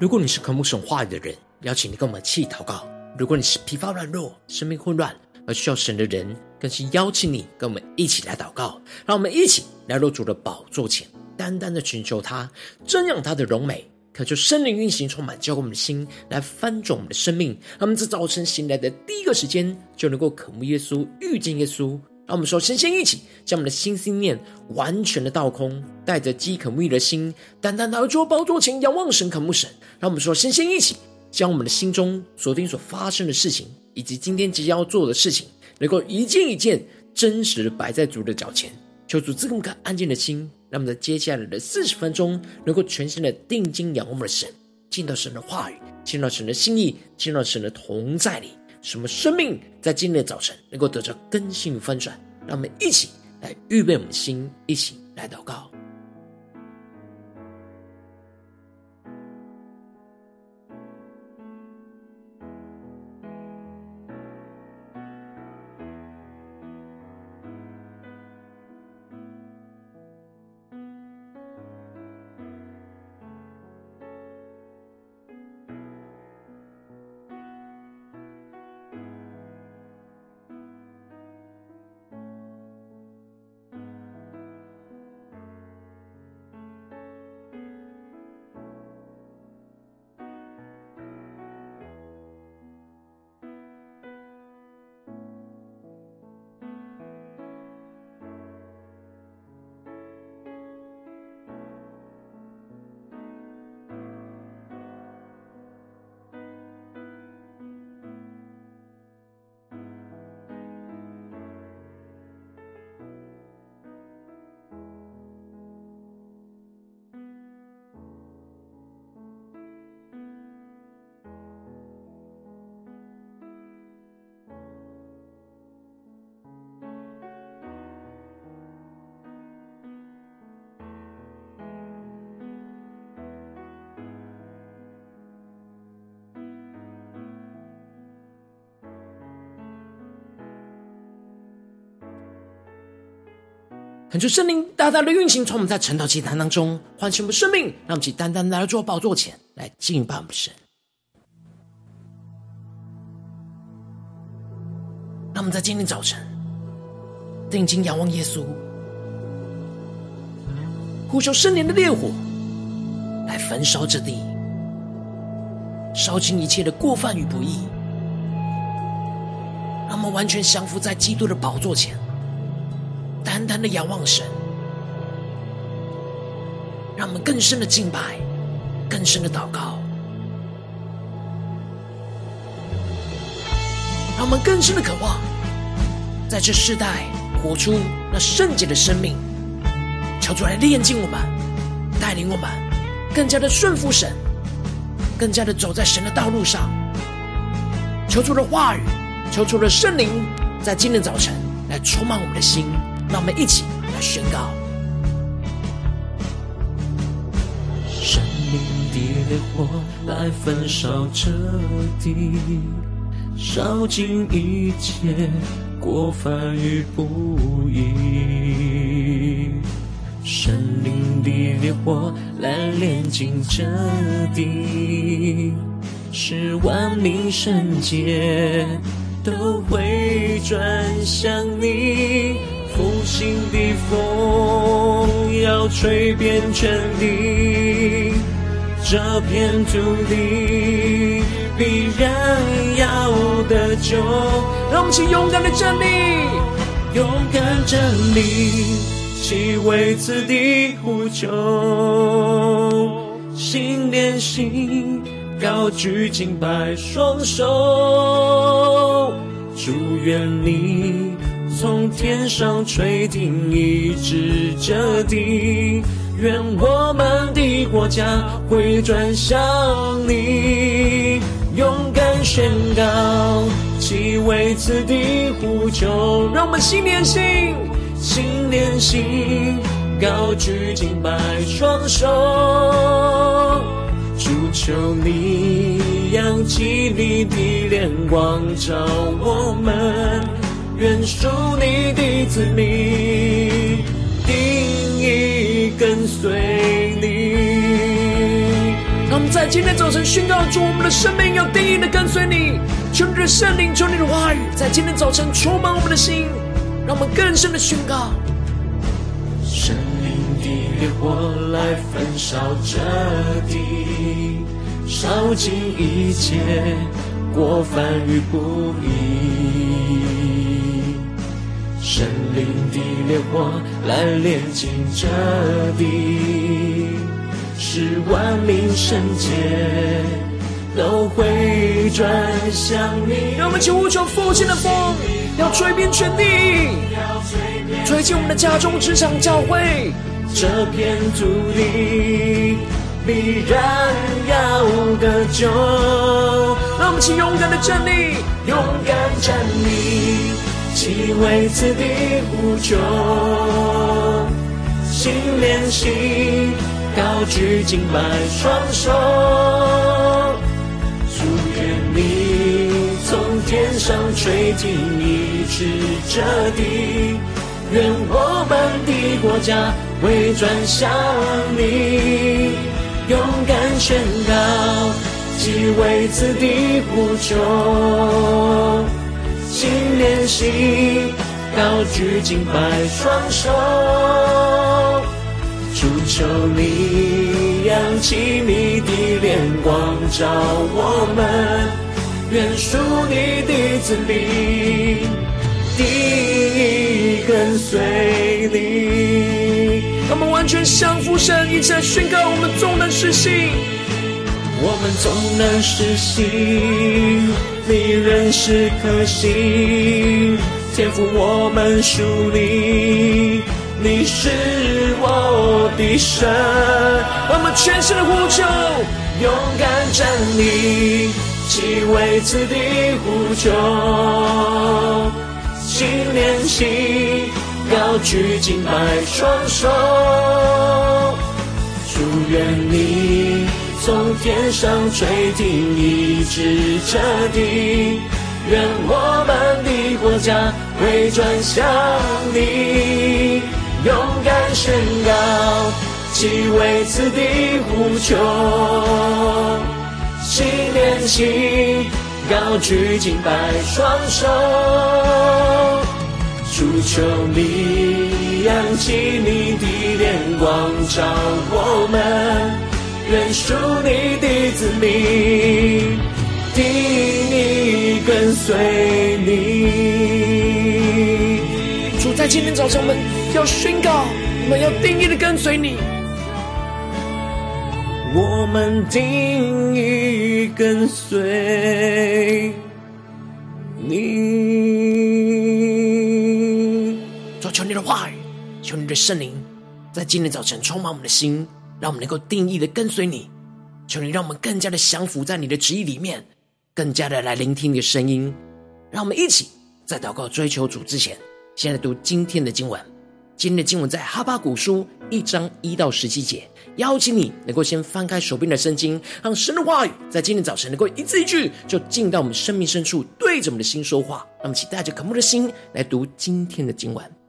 如果你是渴慕神话语的人，邀请你跟我们一起祷告；如果你是疲乏软弱、生命混乱而需要神的人，更是邀请你跟我们一起来祷告。让我们一起来到主的宝座前，单单的寻求他，瞻仰他的荣美，渴求生灵运行，充满教给我们的心，来翻转我们的生命。让我们在早晨醒来的第一个时间，就能够渴慕耶稣、遇见耶稣。让我们说，先先一起将我们的心心念完全的倒空，带着饥渴沐浴的心，单单来到宝座前仰望神、渴慕神。让我们说，先先一起将我们的心中昨天所发生的事情，以及今天即将要做的事情，能够一件一件真实的摆在主的脚前，求主赐给我们安静的心，让我们在接下来的四十分钟，能够全心的定睛仰望我们的神，进到神的话语，进到神的心意，进到神的同在里。什么生命在今天的早晨能够得着更新翻转？让我们一起来预备我们的心，一起来祷告。恳求圣灵大大的运行，从我们在晨祷祭坛当中唤醒我们生命，让我们去单单来到主宝座前来敬拜我们神。让我们在今天早晨定睛仰望耶稣，呼求圣灵的烈火来焚烧这地，烧尽一切的过犯与不义，让我们完全降服在基督的宝座前。单单的仰望神，让我们更深的敬拜，更深的祷告，让我们更深的渴望，在这世代活出那圣洁的生命。求主来炼净我们，带领我们更加的顺服神，更加的走在神的道路上。求主的话语，求主的圣灵，在今天早晨来充满我们的心。让我们一起来宣告：生命的烈火来焚烧这地，烧尽一切过犯与不义。生命的烈火来炼净这地，使万民圣洁都会转向你。风要吹遍全地，这片土地必然要得救。让我们起勇敢的站立，勇敢站立，起为此地呼求，心连心，高举敬拜双手，祝愿你。从天上垂听，一直这地，愿我们的国家回转向你，勇敢宣告，祈为此地呼求，让我们心连心，心连心，高举敬拜双手，主求你，扬起你的脸光照我们。愿属你的子民，定意跟随你。让我们在今天早晨宣告主，我们的生命要定义的跟随你。求你的圣灵，求你的话语，在今天早晨充满我们的心，让我们更深的宣告。圣灵的烈火来焚烧这地，烧尽一切过犯与不义。神灵的烈火来炼净这地，使万民圣洁都回转向你。让我们一起呼求复兴的风，要吹遍全地，吹进我们的家中、职场、教会。这片土地必然要得救。让我们一起勇敢的站立，勇敢站立。祈为此地呼求，心连心，高举敬拜双手，祝愿你从天上垂听，医治这地，愿我们的国家回转向你，勇敢宣告，即为此地呼求。心连心，高举敬拜双手，主求你扬起你的脸光照我们，愿属你的子民，定意跟随你。他们完全降服神，一起来宣告我们终能实行，我们终能实行。你仍是可信，天赋我们属你，你是我的神。我们全心的呼求，勇敢站立，祈为此地呼求，心连心，高举敬拜双手，祝愿你。从天上垂听，医治这地，愿我们的国家回转向你，勇敢宣告，祈为此地呼求，心连心，高举敬拜双手，主求你扬起你的脸光照我们。认输你的子民，定意跟随你。主在今天早晨，我们要宣告，我们要定义的跟随你。我们定义跟随你。主求你的话语，求你的圣灵，在今天早晨充满我们的心。让我们能够定义的跟随你，求你让我们更加的降服在你的旨意里面，更加的来聆听你的声音。让我们一起在祷告追求主之前，先来读今天的经文。今天的经文在哈巴谷书一章一到十七节。邀请你能够先翻开手边的圣经，让神的话语在今天早晨能够一字一句就进到我们生命深处，对着我们的心说话。让我们一起带着渴慕的心来读今天的经文。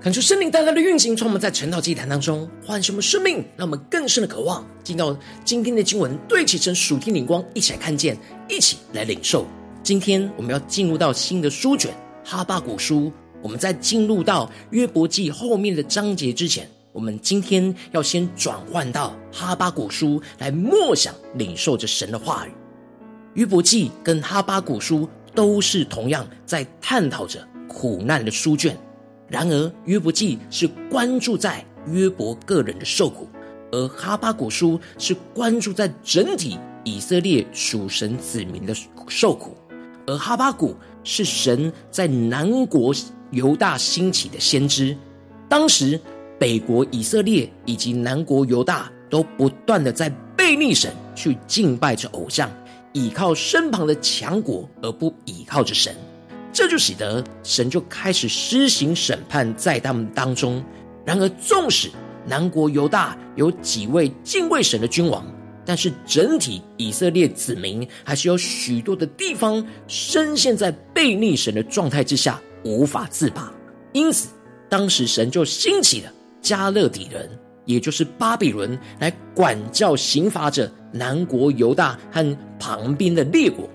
看出圣灵大大的运行，从我们在晨祷祭坛当中唤醒我们生命，让我们更深的渴望进到今天的经文，对齐成属天灵光，一起来看见，一起来领受。今天我们要进入到新的书卷哈巴谷书。我们在进入到约伯记后面的章节之前，我们今天要先转换到哈巴谷书来默想领受着神的话语。约伯记跟哈巴谷书都是同样在探讨着苦难的书卷。然而，约伯记是关注在约伯个人的受苦，而哈巴谷书是关注在整体以色列属神子民的受苦。而哈巴谷是神在南国犹大兴起的先知，当时北国以色列以及南国犹大都不断的在背逆神，去敬拜着偶像，倚靠身旁的强国，而不倚靠着神。这就使得神就开始施行审判在他们当中。然而，纵使南国犹大有几位敬畏神的君王，但是整体以色列子民还是有许多的地方深陷在悖逆神的状态之下，无法自拔。因此，当时神就兴起了迦勒底人，也就是巴比伦，来管教刑罚着南国犹大和旁边的列国。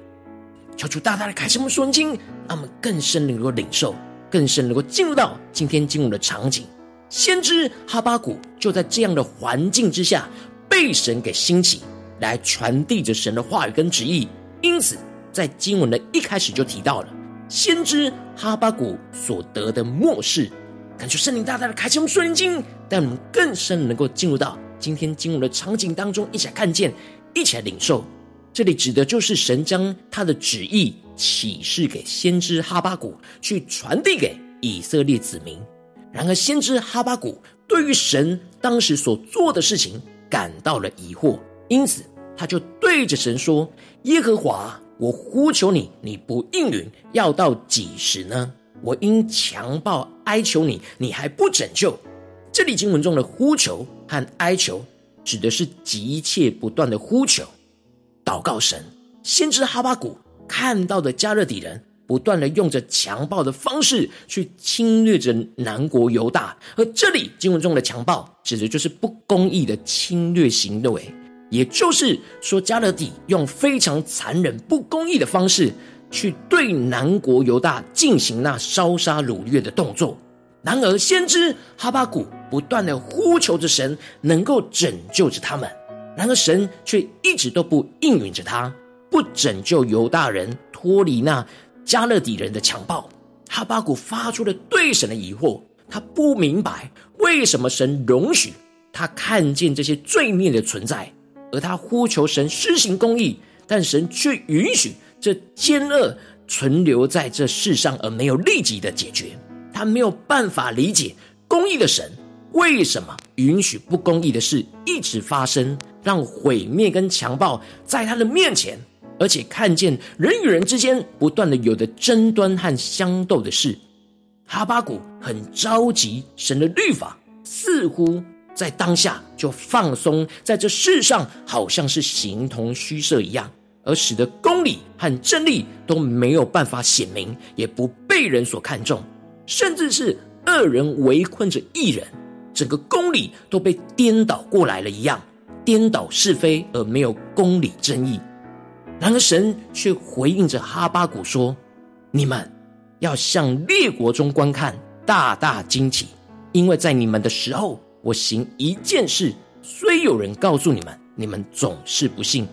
求主大大的开启我们属灵经，让我们更深能够领受，更深能够进入到今天经文的场景。先知哈巴谷就在这样的环境之下，被神给兴起来传递着神的话语跟旨意。因此，在经文的一开始就提到了先知哈巴谷所得的默示。感谢圣灵大大的开启我们属灵经，带我们更深能够进入到今天经文的场景当中，一起来看见，一起来领受。这里指的就是神将他的旨意启示给先知哈巴谷，去传递给以色列子民。然而，先知哈巴谷对于神当时所做的事情感到了疑惑，因此他就对着神说：“耶和华，我呼求你，你不应允，要到几时呢？我因强暴哀求你，你还不拯救。”这里经文中的呼求和哀求，指的是急切不断的呼求。祷告神，先知哈巴谷看到的加勒底人不断的用着强暴的方式去侵略着南国犹大，而这里经文中的强暴指的就是不公义的侵略行为，也就是说加勒底用非常残忍、不公义的方式去对南国犹大进行那烧杀掳掠的动作。然而，先知哈巴谷不断的呼求着神，能够拯救着他们。然而，神却一直都不应允着他，不拯救犹大人脱离那迦勒底人的强暴。哈巴谷发出了对神的疑惑，他不明白为什么神容许他看见这些罪孽的存在，而他呼求神施行公义，但神却允许这奸恶存留在这世上，而没有立即的解决。他没有办法理解公义的神为什么允许不公义的事一直发生。让毁灭跟强暴在他的面前，而且看见人与人之间不断的有的争端和相斗的事，哈巴谷很着急。神的律法似乎在当下就放松，在这世上好像是形同虚设一样，而使得公理和真理都没有办法显明，也不被人所看重，甚至是恶人围困着一人，整个公理都被颠倒过来了一样。颠倒是非而没有公理正义，然而神却回应着哈巴谷说：“你们要向列国中观看，大大惊奇，因为在你们的时候，我行一件事，虽有人告诉你们，你们总是不信。”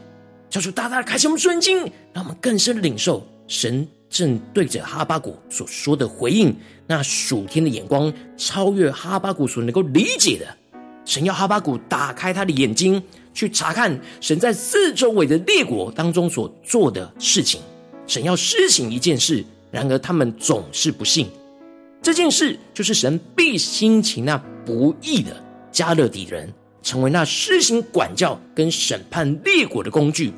教主大大的开启我们属灵经，让我们更深的领受神正对着哈巴谷所说的回应，那属天的眼光超越哈巴谷所能够理解的。神要哈巴谷打开他的眼睛，去查看神在四周围的列国当中所做的事情。神要施行一件事，然而他们总是不信。这件事就是神必兴起那不义的迦勒底人，成为那施行管教跟审判列国的工具。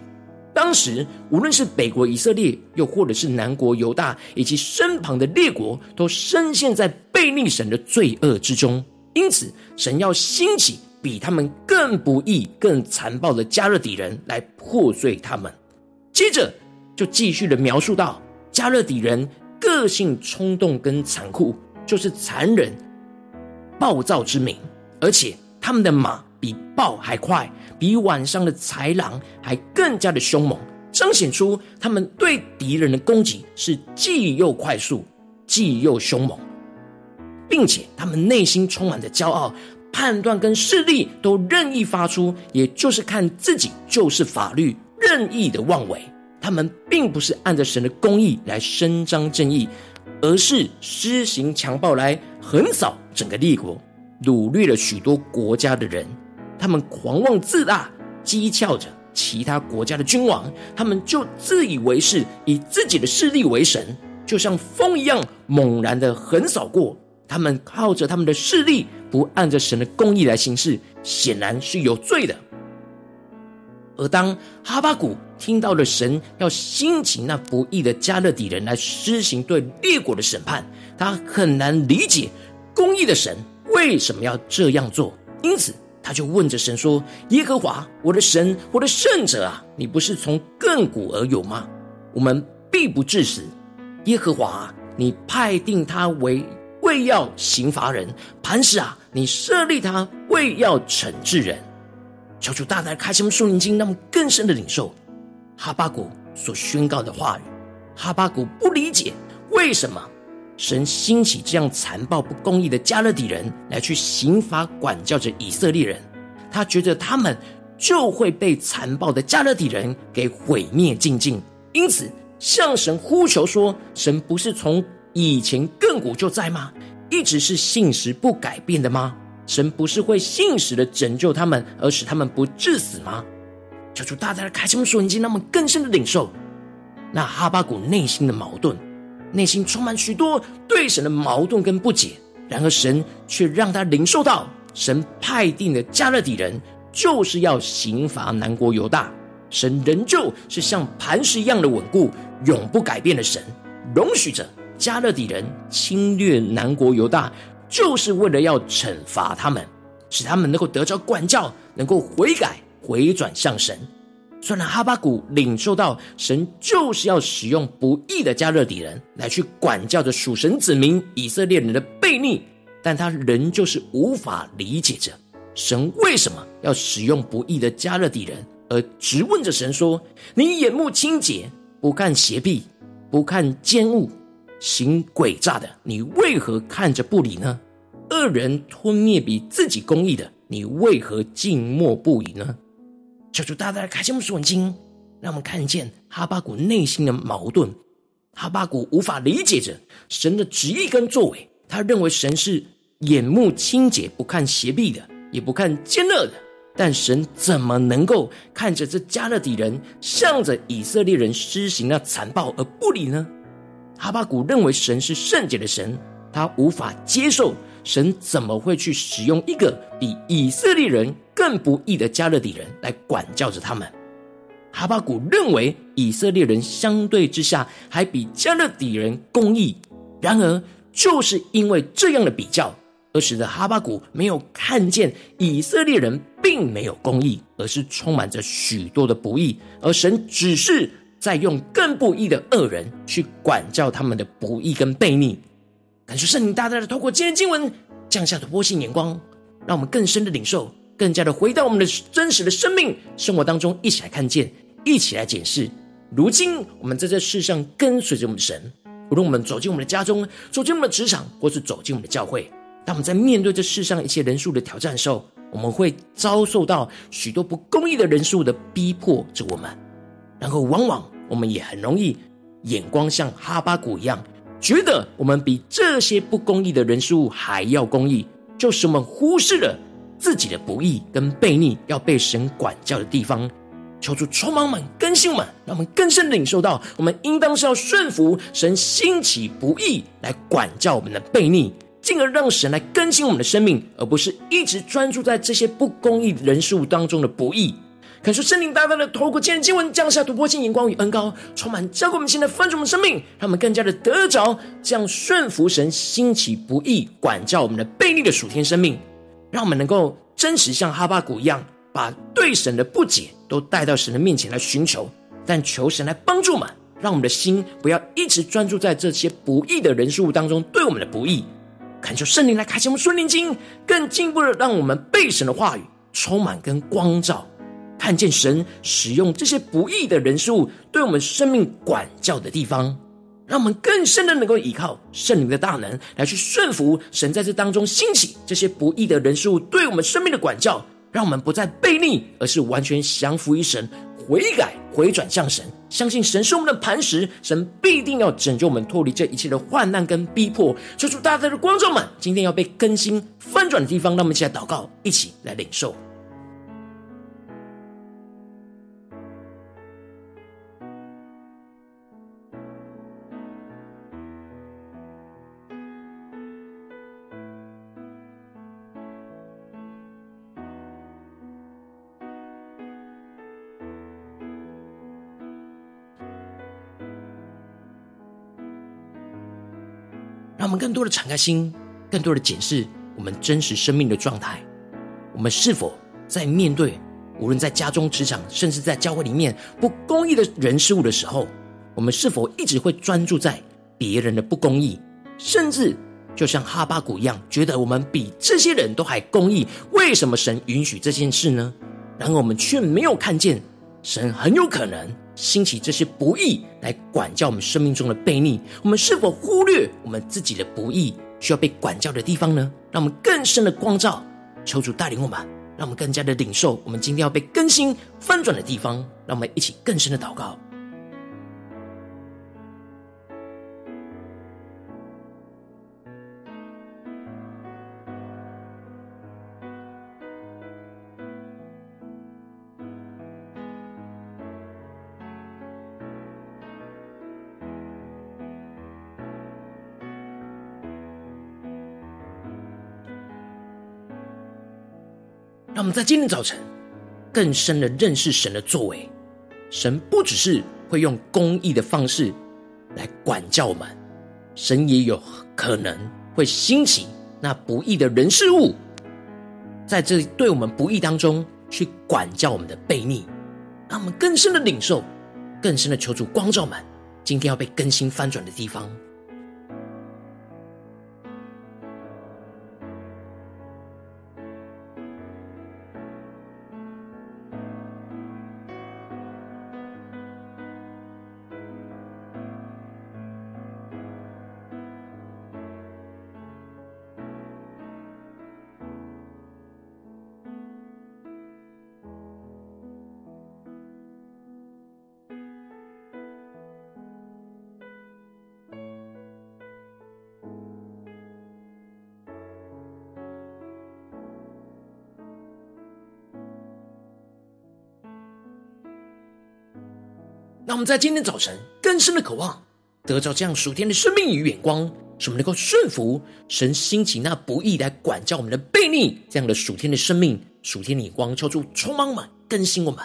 当时无论是北国以色列，又或者是南国犹大，以及身旁的列国，都深陷在悖逆神的罪恶之中。因此，神要兴起比他们更不义、更残暴的迦勒底人来破碎他们。接着，就继续的描述到迦勒底人个性冲动跟残酷，就是残忍、暴躁之名，而且他们的马比豹还快，比晚上的豺狼还更加的凶猛，彰显出他们对敌人的攻击是既又快速，既又凶猛，并且他们内心充满着骄傲，判断跟势力都任意发出，也就是看自己就是法律，任意的妄为。他们并不是按着神的公义来伸张正义，而是施行强暴来横扫整个列国，掳掠了许多国家的人。他们狂妄自大，讥诮着其他国家的君王。他们就自以为是，以自己的势力为神，就像风一样猛然的横扫过。他们靠着他们的势力，不按着神的公义来行事，显然是有罪的。而当哈巴谷听到了神要兴起那不义的迦勒底人来施行对列国的审判，他很难理解公义的神为什么要这样做，因此他就问着神说：“耶和华，我的神，我的圣者啊，你不是从亘古而有吗？我们必不致死。耶和华，你派定他为为要刑罚人，磐石啊，你设立他为要惩治人。”求主大大开启我们属灵经，让我们更深的领受哈巴谷所宣告的话语。哈巴谷不理解为什么神兴起这样残暴不公义的迦勒底人来去刑罚管教着以色列人，他觉得他们就会被残暴的迦勒底人给毁灭尽尽，因此向神呼求说：“神不是从以前亘古就在吗？一直是信实不改变的吗？”神不是会信实的拯救他们，而使他们不致死吗？求主大大的开启我们属灵经，让我们更深的领受那哈巴谷内心的矛盾，内心充满许多对神的矛盾跟不解。然而神却让他领受到，神派定的迦勒底人就是要刑罚南国犹大。神仍旧是像磐石一样的稳固，永不改变的神，容许着迦勒底人侵略南国犹大。就是为了要惩罚他们，使他们能够得着管教，能够悔改回转向神。虽然哈巴谷领受到神就是要使用不义的迦勒底人来去管教着属神子民以色列人的悖逆，但他仍旧是无法理解着神为什么要使用不义的迦勒底人，而直问着神说：“你眼目清洁，不看邪僻，不看奸恶。”行诡诈的，你为何看着不理呢？恶人吞灭比自己公义的，你为何静默不语呢？求主大大开启我们属灵，让我们看见哈巴谷内心的矛盾。哈巴谷无法理解着神的旨意跟作为，他认为神是眼目清洁，不看邪僻的，也不看奸恶的。但神怎么能够看着这迦勒底人向着以色列人施行那残暴而不理呢？哈巴谷认为神是圣洁的神，他无法接受神怎么会去使用一个比以色列人更不义的迦勒底人来管教着他们。哈巴谷认为以色列人相对之下还比迦勒底人公义，然而就是因为这样的比较，而使得哈巴谷没有看见以色列人并没有公义，而是充满着许多的不义，而神只是。再用更不义的恶人去管教他们的不义跟悖逆，感谢圣灵大大的透过今天经文降下突破性眼光，让我们更深的领受，更加的回到我们的真实的生命生活当中，一起来看见，一起来检视。如今我们在这世上跟随着我们的神，无论我们走进我们的家中，走进我们的职场，或是走进我们的教会，当我们在面对这世上一些人数的挑战时候，我们会遭受到许多不公义的人数的逼迫着我们，然后往往。我们也很容易眼光像哈巴谷一样，觉得我们比这些不公义的人事物还要公义，就是我们忽视了自己的不义跟悖逆要被神管教的地方。求主充满们更新我们，让我们更深领受到，我们应当是要顺服神兴起不义来管教我们的悖逆，进而让神来更新我们的生命，而不是一直专注在这些不公义人事物当中的不义。感受圣灵大大的透过今天经文降下突破性眼光与恩膏，充满浇灌我们现在翻转我们生命，让我们更加的得着这样顺服神兴起不易管教我们的悖逆的属天生命，让我们能够真实像哈巴谷一样，把对神的不解都带到神的面前来寻求，但求神来帮助我们，让我们的心不要一直专注在这些不易的人事物当中对我们的不易，恳求圣灵来开启我们顺灵经，更进一步的让我们被神的话语充满跟光照，看见神使用这些不义的人事物对我们生命管教的地方，让我们更深的能够依靠圣灵的大能来去顺服神在这当中兴起这些不义的人事物对我们生命的管教，让我们不再悖逆，而是完全降服于神。悔改、回转向神，相信神是我们的磐石，神必定要拯救我们脱离这一切的患难跟逼迫。求主大大的光照们，今天要被更新翻转的地方，让我们一起来祷告，一起来领受。让我们更多的敞开心，更多的检视我们真实生命的状态。我们是否在面对无论在家中、职场，甚至在教会里面不公义的人事物的时候，我们是否一直会专注在别人的不公义，甚至就像哈巴谷一样，觉得我们比这些人都还公义？为什么神允许这件事呢？然而我们却没有看见，神很有可能。兴起这些不义来管教我们生命中的悖逆，我们是否忽略我们自己的不义需要被管教的地方呢？让我们更深的光照，求主带领我们，让我们更加的领受我们今天要被更新翻转的地方。让我们一起更深的祷告。在今天早晨更深的认识神的作为。神不只是会用公义的方式来管教我们，神也有可能会兴起那不义的人事物，在这对我们不义当中去管教我们的悖逆。让我们更深的领受，更深的求主光照们，今天要被更新翻转的地方。在今天早晨更深的渴望，得到这样属天的生命与眼光，使我们能够顺服神兴起那不易来管教我们的悖逆，这样的属天的生命、属天的眼光，求主充满我们，更新我们。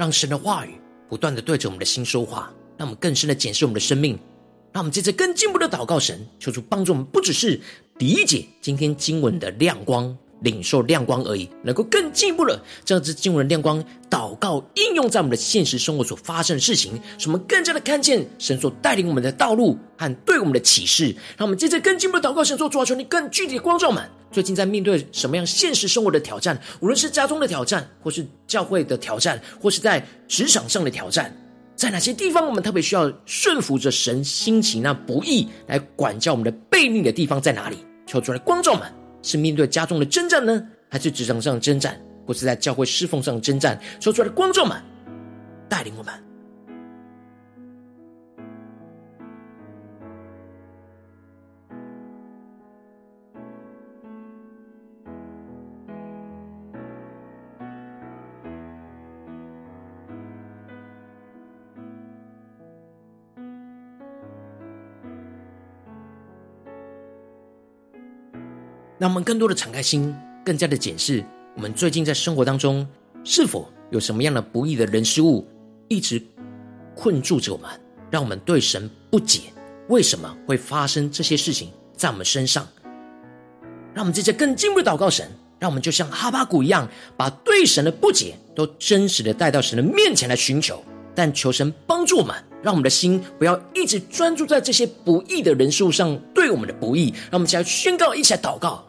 让神的话语不断的对着我们的心说话，让我们更深的检视我们的生命。让我们接着更进步的祷告神，求主帮助我们，不只是理解今天经文的亮光。领受亮光而已，能够更进一步的将这经文的亮光祷告应用在我们的现实生活所发生的事情，使我们更加的看见神所带领我们的道路和对我们的启示。让我们接着更进步的祷告神，说主啊，求你更具体的光照们，最近在面对什么样现实生活的挑战，无论是家中的挑战，或是教会的挑战，或是在职场上的挑战，在哪些地方我们特别需要顺服着神心情那不易来管教我们的悖逆的地方在哪里？求出来光照们。是面对家中的征战呢，还是职场上的征战，或是在教会侍奉上的征战？说出来的光照们，带领我们。让我们更多的敞开心，更加的检视我们最近在生活当中是否有什么样的不义的人事物一直困住着我们，让我们对神不解，为什么会发生这些事情在我们身上？让我们接着更进一步的祷告神，让我们就像哈巴谷一样，把对神的不解都真实的带到神的面前来寻求。但求神帮助我们，让我们的心不要一直专注在这些不义的人事物上对我们的不义。让我们一起来宣告，一起来祷告。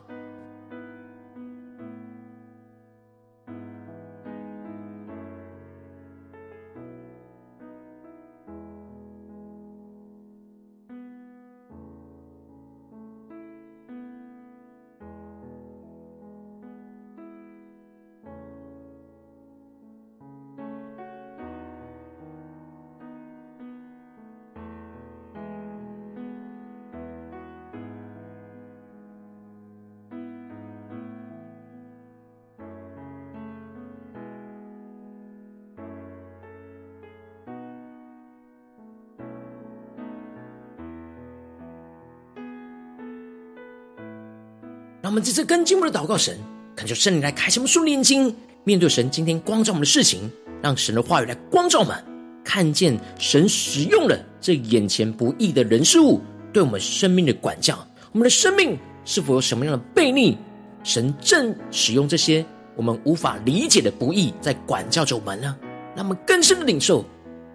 我们这次跟进一步的祷告神，恳求圣灵来开启我们属灵眼睛，面对神今天光照我们的事情，让神的话语来光照我们，看见神使用了这眼前不义的人事物对我们生命的管教，我们的生命是否有什么样的悖逆？神正使用这些我们无法理解的不义在管教着我们呢？让我们更深的领受，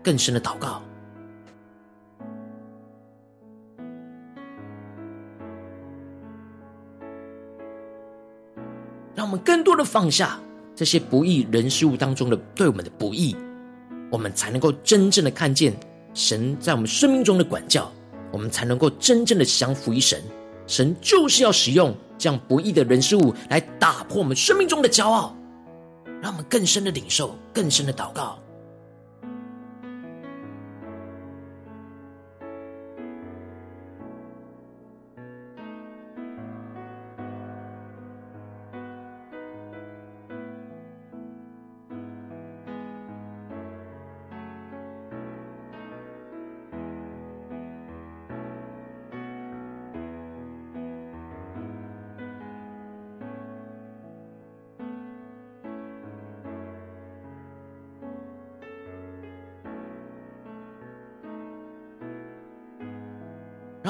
更深的祷告。我们更多的放下这些不义人事物当中的对我们的不义，我们才能够真正的看见神在我们生命中的管教，我们才能够真正的降服于神。神就是要使用这样不义的人事物来打破我们生命中的骄傲，让我们更深的领受，更深的祷告。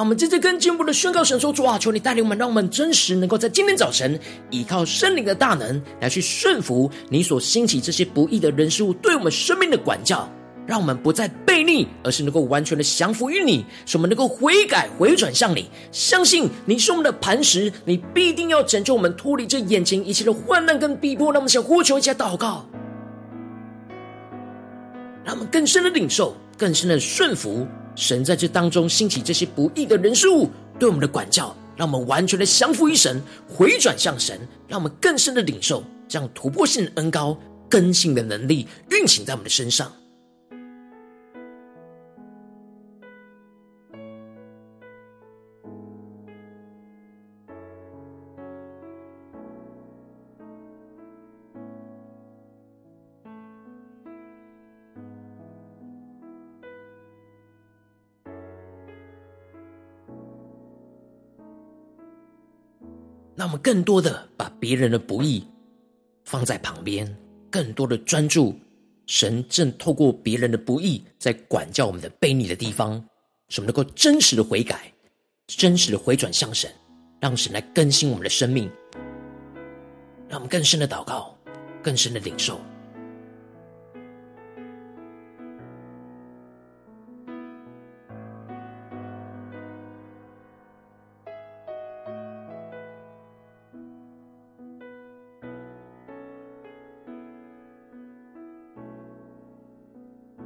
我们接着更进一步的宣告神说：主啊，求你带领我们，让我们真实能够在今天早晨依靠圣灵的大能来去顺服你所兴起这些不义的人事物对我们生命的管教，让我们不再悖逆，而是能够完全的降服于你，使我们能够悔改回转向你，相信你是我们的磐石，你必定要拯救我们脱离这眼前一切的患难跟逼迫。让我们想呼求一下祷告，让我们更深的领受，更深的顺服。神在这当中兴起这些不易的人事物对我们的管教，让我们完全的降服于神，回转向神，让我们更深的领受这样突破性的恩高、更新的能力运行在我们的身上。让我们更多的把别人的不易放在旁边，更多的专注神正透过别人的不易在管教我们的背逆的地方，使我们能够真实的悔改，真实的回转向神，让神来更新我们的生命，让我们更深的祷告，更深的领受。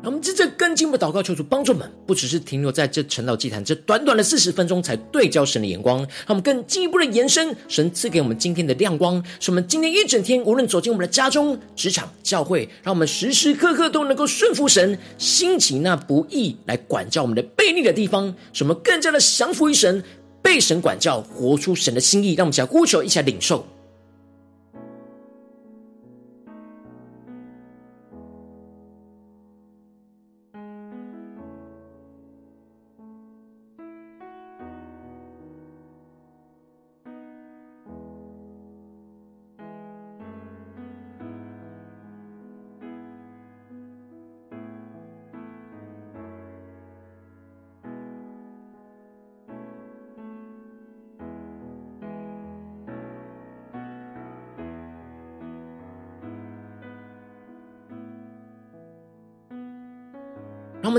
让我们真正更进一步祷告，求主帮助我们，不只是停留在这晨祷祭坛这短短的四十分钟才对焦神的眼光，让我们更进一步的延伸神赐给我们今天的亮光，使我们今天一整天无论走进我们的家中、职场、教会，让我们时时刻刻都能够顺服神，兴起那不义来管教我们的悖逆的地方，使我们更加的降服于神，被神管教，活出神的心意，让我们想呼求，一起来领受。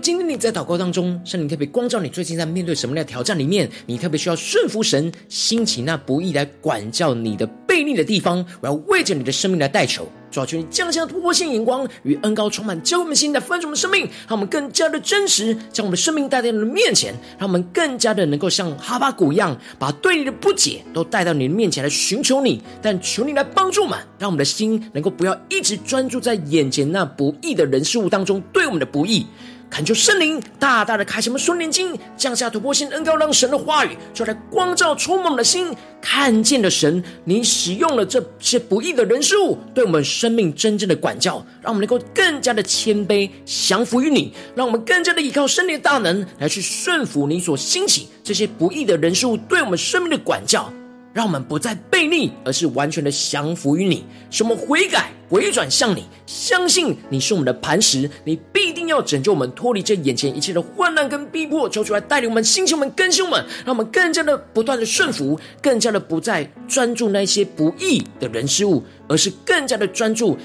今天你在祷告当中，圣灵特别光照你，最近在面对什么样的挑战里面，你特别需要顺服神，兴起那不易来管教你的悖逆的地方，我要为着你的生命来代求，主要求你降下突破性眼光与恩膏充满，教我们心来分盛我们生命，让我们更加的真实，将我们的生命带到你的面前，让我们更加的能够像哈巴谷一样，把对你的不解都带到你的面前来寻求你，但求你来帮助我们，让我们的心能够不要一直专注在眼前那不义的人事物当中对我们的不义。恳求圣灵大大的开启我们双眼睛，降下突破性恩膏，让神的话语就来光照充满我们的心，看见了神，你使用了这些不义的人事物，对我们生命真正的管教，让我们能够更加的谦卑降服于你，让我们更加的依靠圣灵的大能来去顺服你所兴起这些不义的人事物对我们生命的管教。让我们不再背逆，而是完全的降服于你，使我们悔改、回转向你，相信你是我们的磐石，你必定要拯救我们脱离这眼前一切的患难跟逼迫，求主来带领我们、兴起我们、更新我们，让我们更加的不断的顺服，更加的不再专注那些不义的人事物，而是更加的专注。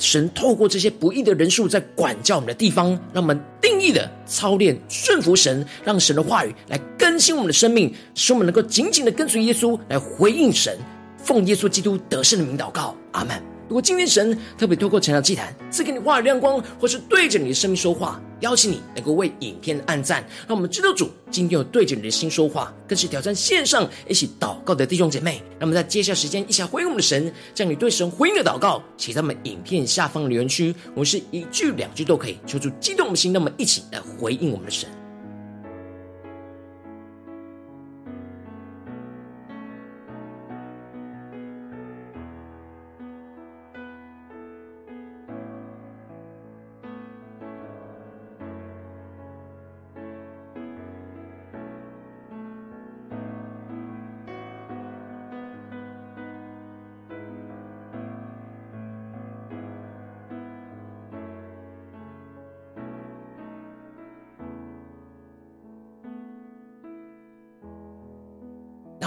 神透过这些不义的人数在管教我们的地方，让我们定义的操练顺服神，让神的话语来更新我们的生命，使我们能够紧紧的跟随耶稣来回应神，奉耶稣基督得胜的名祷告，阿门。如果今天神特别透过成长祭坛赐给你话语亮光，或是对着你的生命说话，邀请你能够为影片按赞，让我们知道主今天有对着你的心说话，更是挑战线上一起祷告的弟兄姐妹。那么在接下来时间一起回应我们的神，将你对神回应的祷告写在我们影片下方的留言区，我们是一句两句都可以，求主激动我们的心，那么一起来回应我们的神。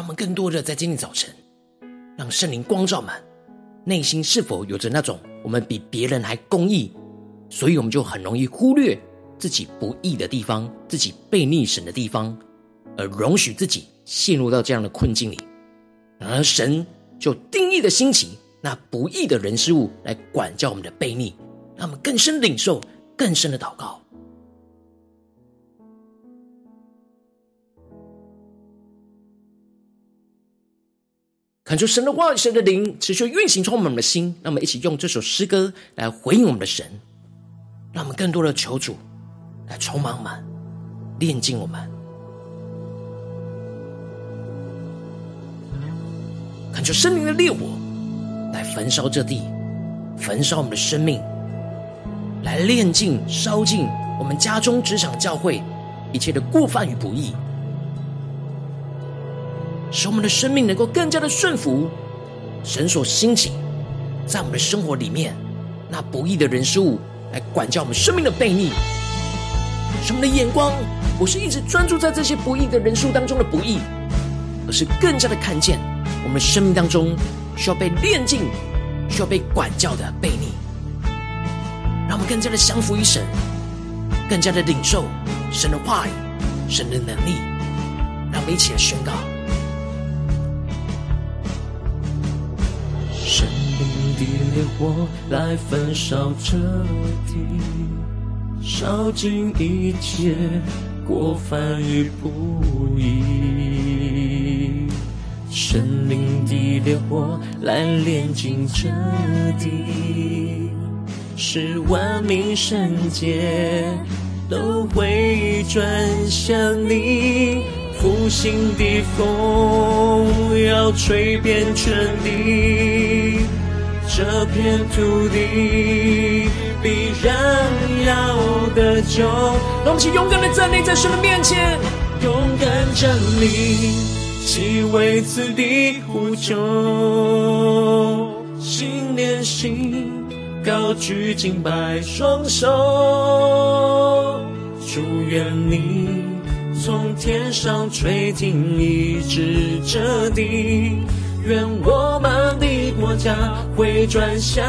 我们更多的在今天早晨，让圣灵光照满内心，是否有着那种我们比别人还公义，所以我们就很容易忽略自己不义的地方，自己悖逆神的地方，而容许自己陷入到这样的困境里。然而神就定义的兴起那不义的人事物来管教我们的悖逆，让我们更深领受更深的祷告。恳求神的话、神的灵持续运行充满我们。的心，让我们一起用这首诗歌来回应我们。的神，让我们更多的求主来充满我们、炼净我们。恳求圣灵的烈火来焚烧这地，焚烧我们的生命，来炼净、烧尽我们家中、职场、教会一切的过犯与不义。使我们的生命能够更加的顺服神所兴起，在我们的生活里面那不义的人事物来管教我们生命的悖逆。使我们的眼光不是一直专注在这些不义的人事物当中的不义，而是更加的看见我们生命当中需要被炼净、需要被管教的悖逆。让我们更加的降服于神，更加的领受神的话语、神的能力。让我们一起来宣告。烈火来焚烧彻底，烧尽一切过犯与不义。圣灵的烈火来炼净这地，使万民圣洁都回转向你。复兴的风要吹遍全地，这片土地必然要得救。让我们一起勇敢的站立在神的面前，勇敢站立，齐为此地呼救。心连心，高举敬拜双手，祝愿你。从天上垂听，一直这地，愿我们家回转向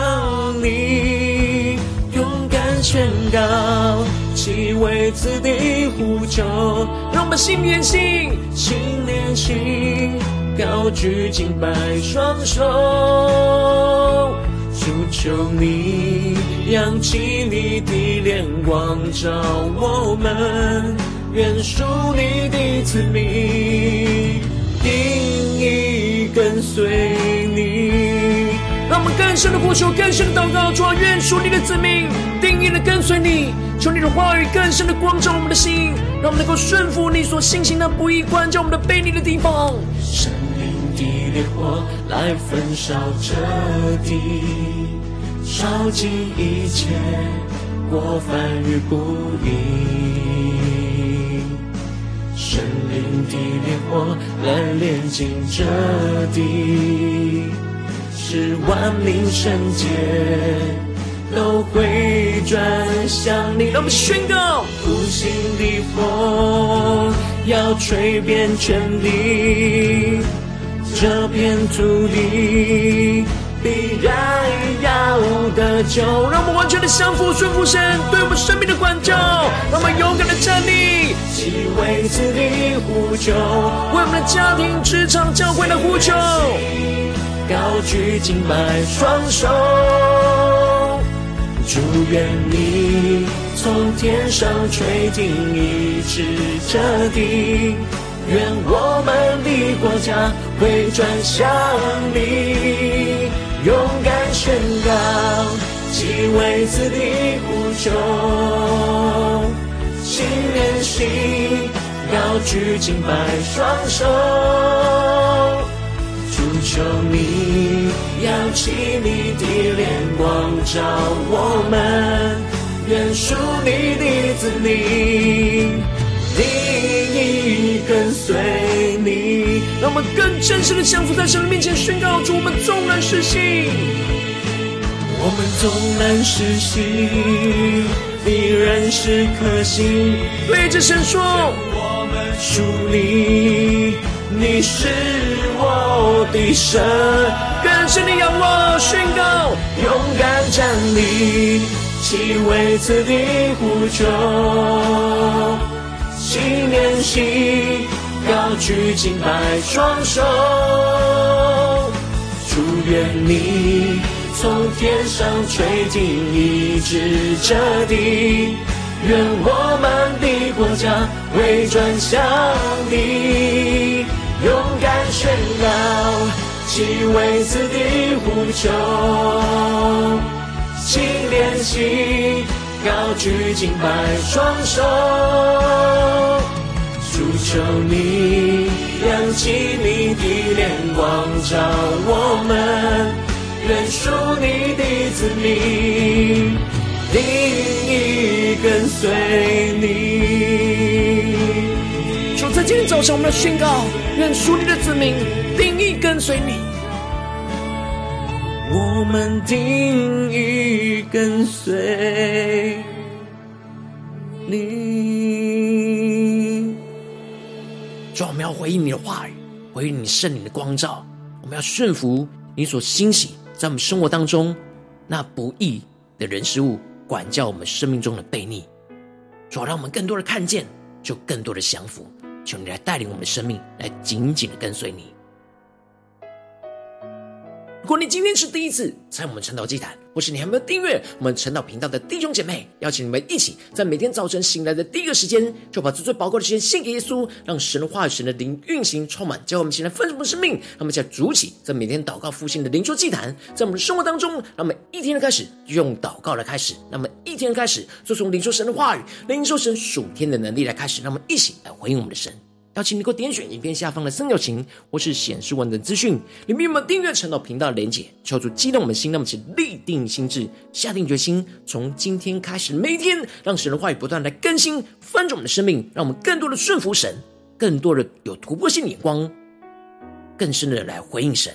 你，勇敢宣告，其为此地呼救。让我们心连心，心连心，高举敬拜双手，主求你，扬起你的脸光照我们。愿属你的子民定意跟随你，更深的呼求，更深的祷告，主啊，愿属你的子民定意的跟随你，求你的话语更深的光照我们的心，让我们能够顺服你所信行的不义，关照我们的悖逆的地方。圣灵的烈火来焚烧这地，烧尽一切过犯与不义。圣灵的烈火来炼净这地，使万民圣洁都回转向你。让我们宣告：复兴的风要吹遍全地，这片土地必然要得救。让我们完全的降服、顺服神对我们生命的管教，让我们勇敢的站立，齐为此地呼求，为我们的家庭、职场、教会的呼求，高举敬拜双手，祝愿你从天上垂听，医治这地，愿我们的国家回转向你。勇敢宣告，齐为此地呼求，心连心，高举敬拜双手，求你扬起你的脸光照我们，愿属你的子民，定意跟随你。让我们更真实的降服在神的面前，宣告主，我们纵然失信，我们纵然失信，你仍是可信。对着神说，我们属你，你是我的神。感谢你仰望，宣告，勇敢站立，齐为此地呼求，心连心。高举敬拜双手，祝愿你从天上垂听，一直这地，愿我们的国家回转向你，勇敢宣告，齐为此地呼求，心连心，高举敬拜双手。主求你扬起你的脸光照我们，愿属你的子民定意跟随你。主在今天早上，我们的宣告：愿属你的子民定义跟随你。我们定义跟随你。主，我们要回应你的话语，回应你圣灵的光照。我们要顺服你所兴起在我们生活当中那不义的人事物，管教我们生命中的悖逆。主，让我们更多的看见，就更多的降服。求你来带领我们的生命，来紧紧的跟随你。如果你今天是第一次在我们晨祷祭坛，或是你还没有订阅我们晨祷频道的弟兄姐妹，邀请你们一起在每天早晨醒来的第一个时间，就把这最宝贵的时间献给耶稣，让神的话语、神的灵运行充满，教我们现在丰盛的生命。那么，在主起在每天祷告复兴的灵修祭坛，在我们的生活当中，让我们一天的开始用祷告来开始，让我们一天的开始就从领受神的话语、领受神属天的能力来开始，让我们一起来回应我们的神。邀请你给我点选影片下方的三角形，或是显示文的资讯，里面有没有订阅陈老频道的连结？求主激动我们的心，那么请立定心智，下定决心，从今天开始，每一天让神的话语不断来更新翻转我们的生命，让我们更多的顺服神，更多的有突破性眼光，更深的来回应神。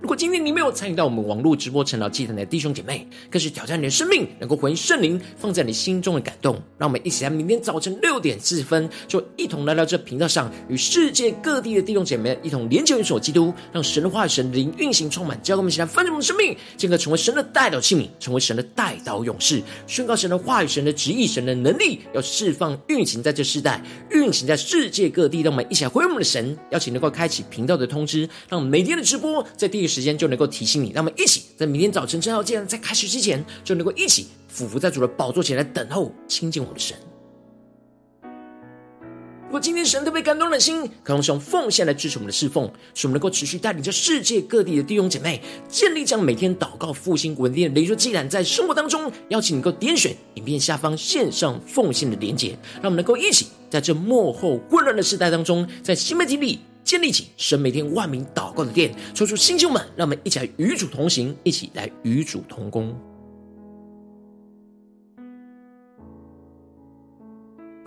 如果今天你没有参与到我们网络直播晨祷祭坛的弟兄姐妹，更是挑战你的生命，能够回应圣灵放在你心中的感动。让我们一起在明天早晨六点四十分，就一同来到这频道上，与世界各地的弟兄姐妹一同连接、元首基督，让神的话语、神灵运行充满，教给我们一起来分盛我们的生命，进而成为神的代祷器皿，成为神的代祷勇士，宣告神的话语、神的旨意、神的能力，要释放运行在这世代，运行在世界各地。让我们一起来回应我们的神，邀请能够开启频道的通知，让每天的直播在第一个时间就能够提醒你，让我们一起在明天早晨正要见在开始之前，就能够一起俯伏在主的宝座前来等候亲近我的神。如果今天神特别感动的心，可能是用奉献来支持我们的侍奉，使我们能够持续带领着世界各地的弟兄姐妹建立这样每天祷告复兴稳定的灵修祭坛，在生活当中，邀请你能够点选影片下方线上奉献的连结，让我们能够一起在这幕后混乱的时代当中，在新媒体里。建立起神每天万名祷告的殿，抽出星球们，让我们一起来与主同行，一起来与主同工。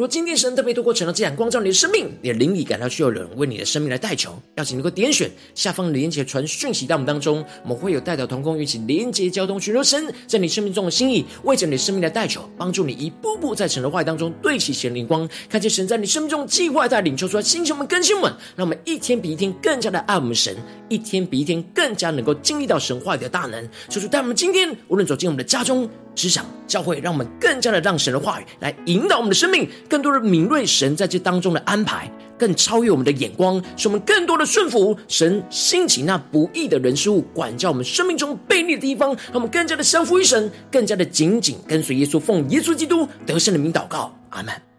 若今天神特别透过晨祷祭坛光照你的生命，你的灵里感到需要人为你的生命来代求，邀请你能够点选下方的连接传讯息到我们当中，我们会有代表同工与其连接交通，寻求神在你生命中的心意，为着你生命来代求，帮助你一步步在神的话语当中对齐神灵光，看见神在你生命中计划带领，求出来星球们更新们，让我们一天比一天更加的爱我们神，一天比一天更加能够经历到神话语的大能，求主带我们今天无论走进我们的家中。职场教会，让我们更加的让神的话语来引导我们的生命，更多的敏锐神在这当中的安排，更超越我们的眼光，使我们更多的顺服神兴起那不义的人事物，管教我们生命中悖逆的地方，让我们更加的相服于神，更加的紧紧跟随耶稣，奉耶稣基督得胜的名祷告，阿门。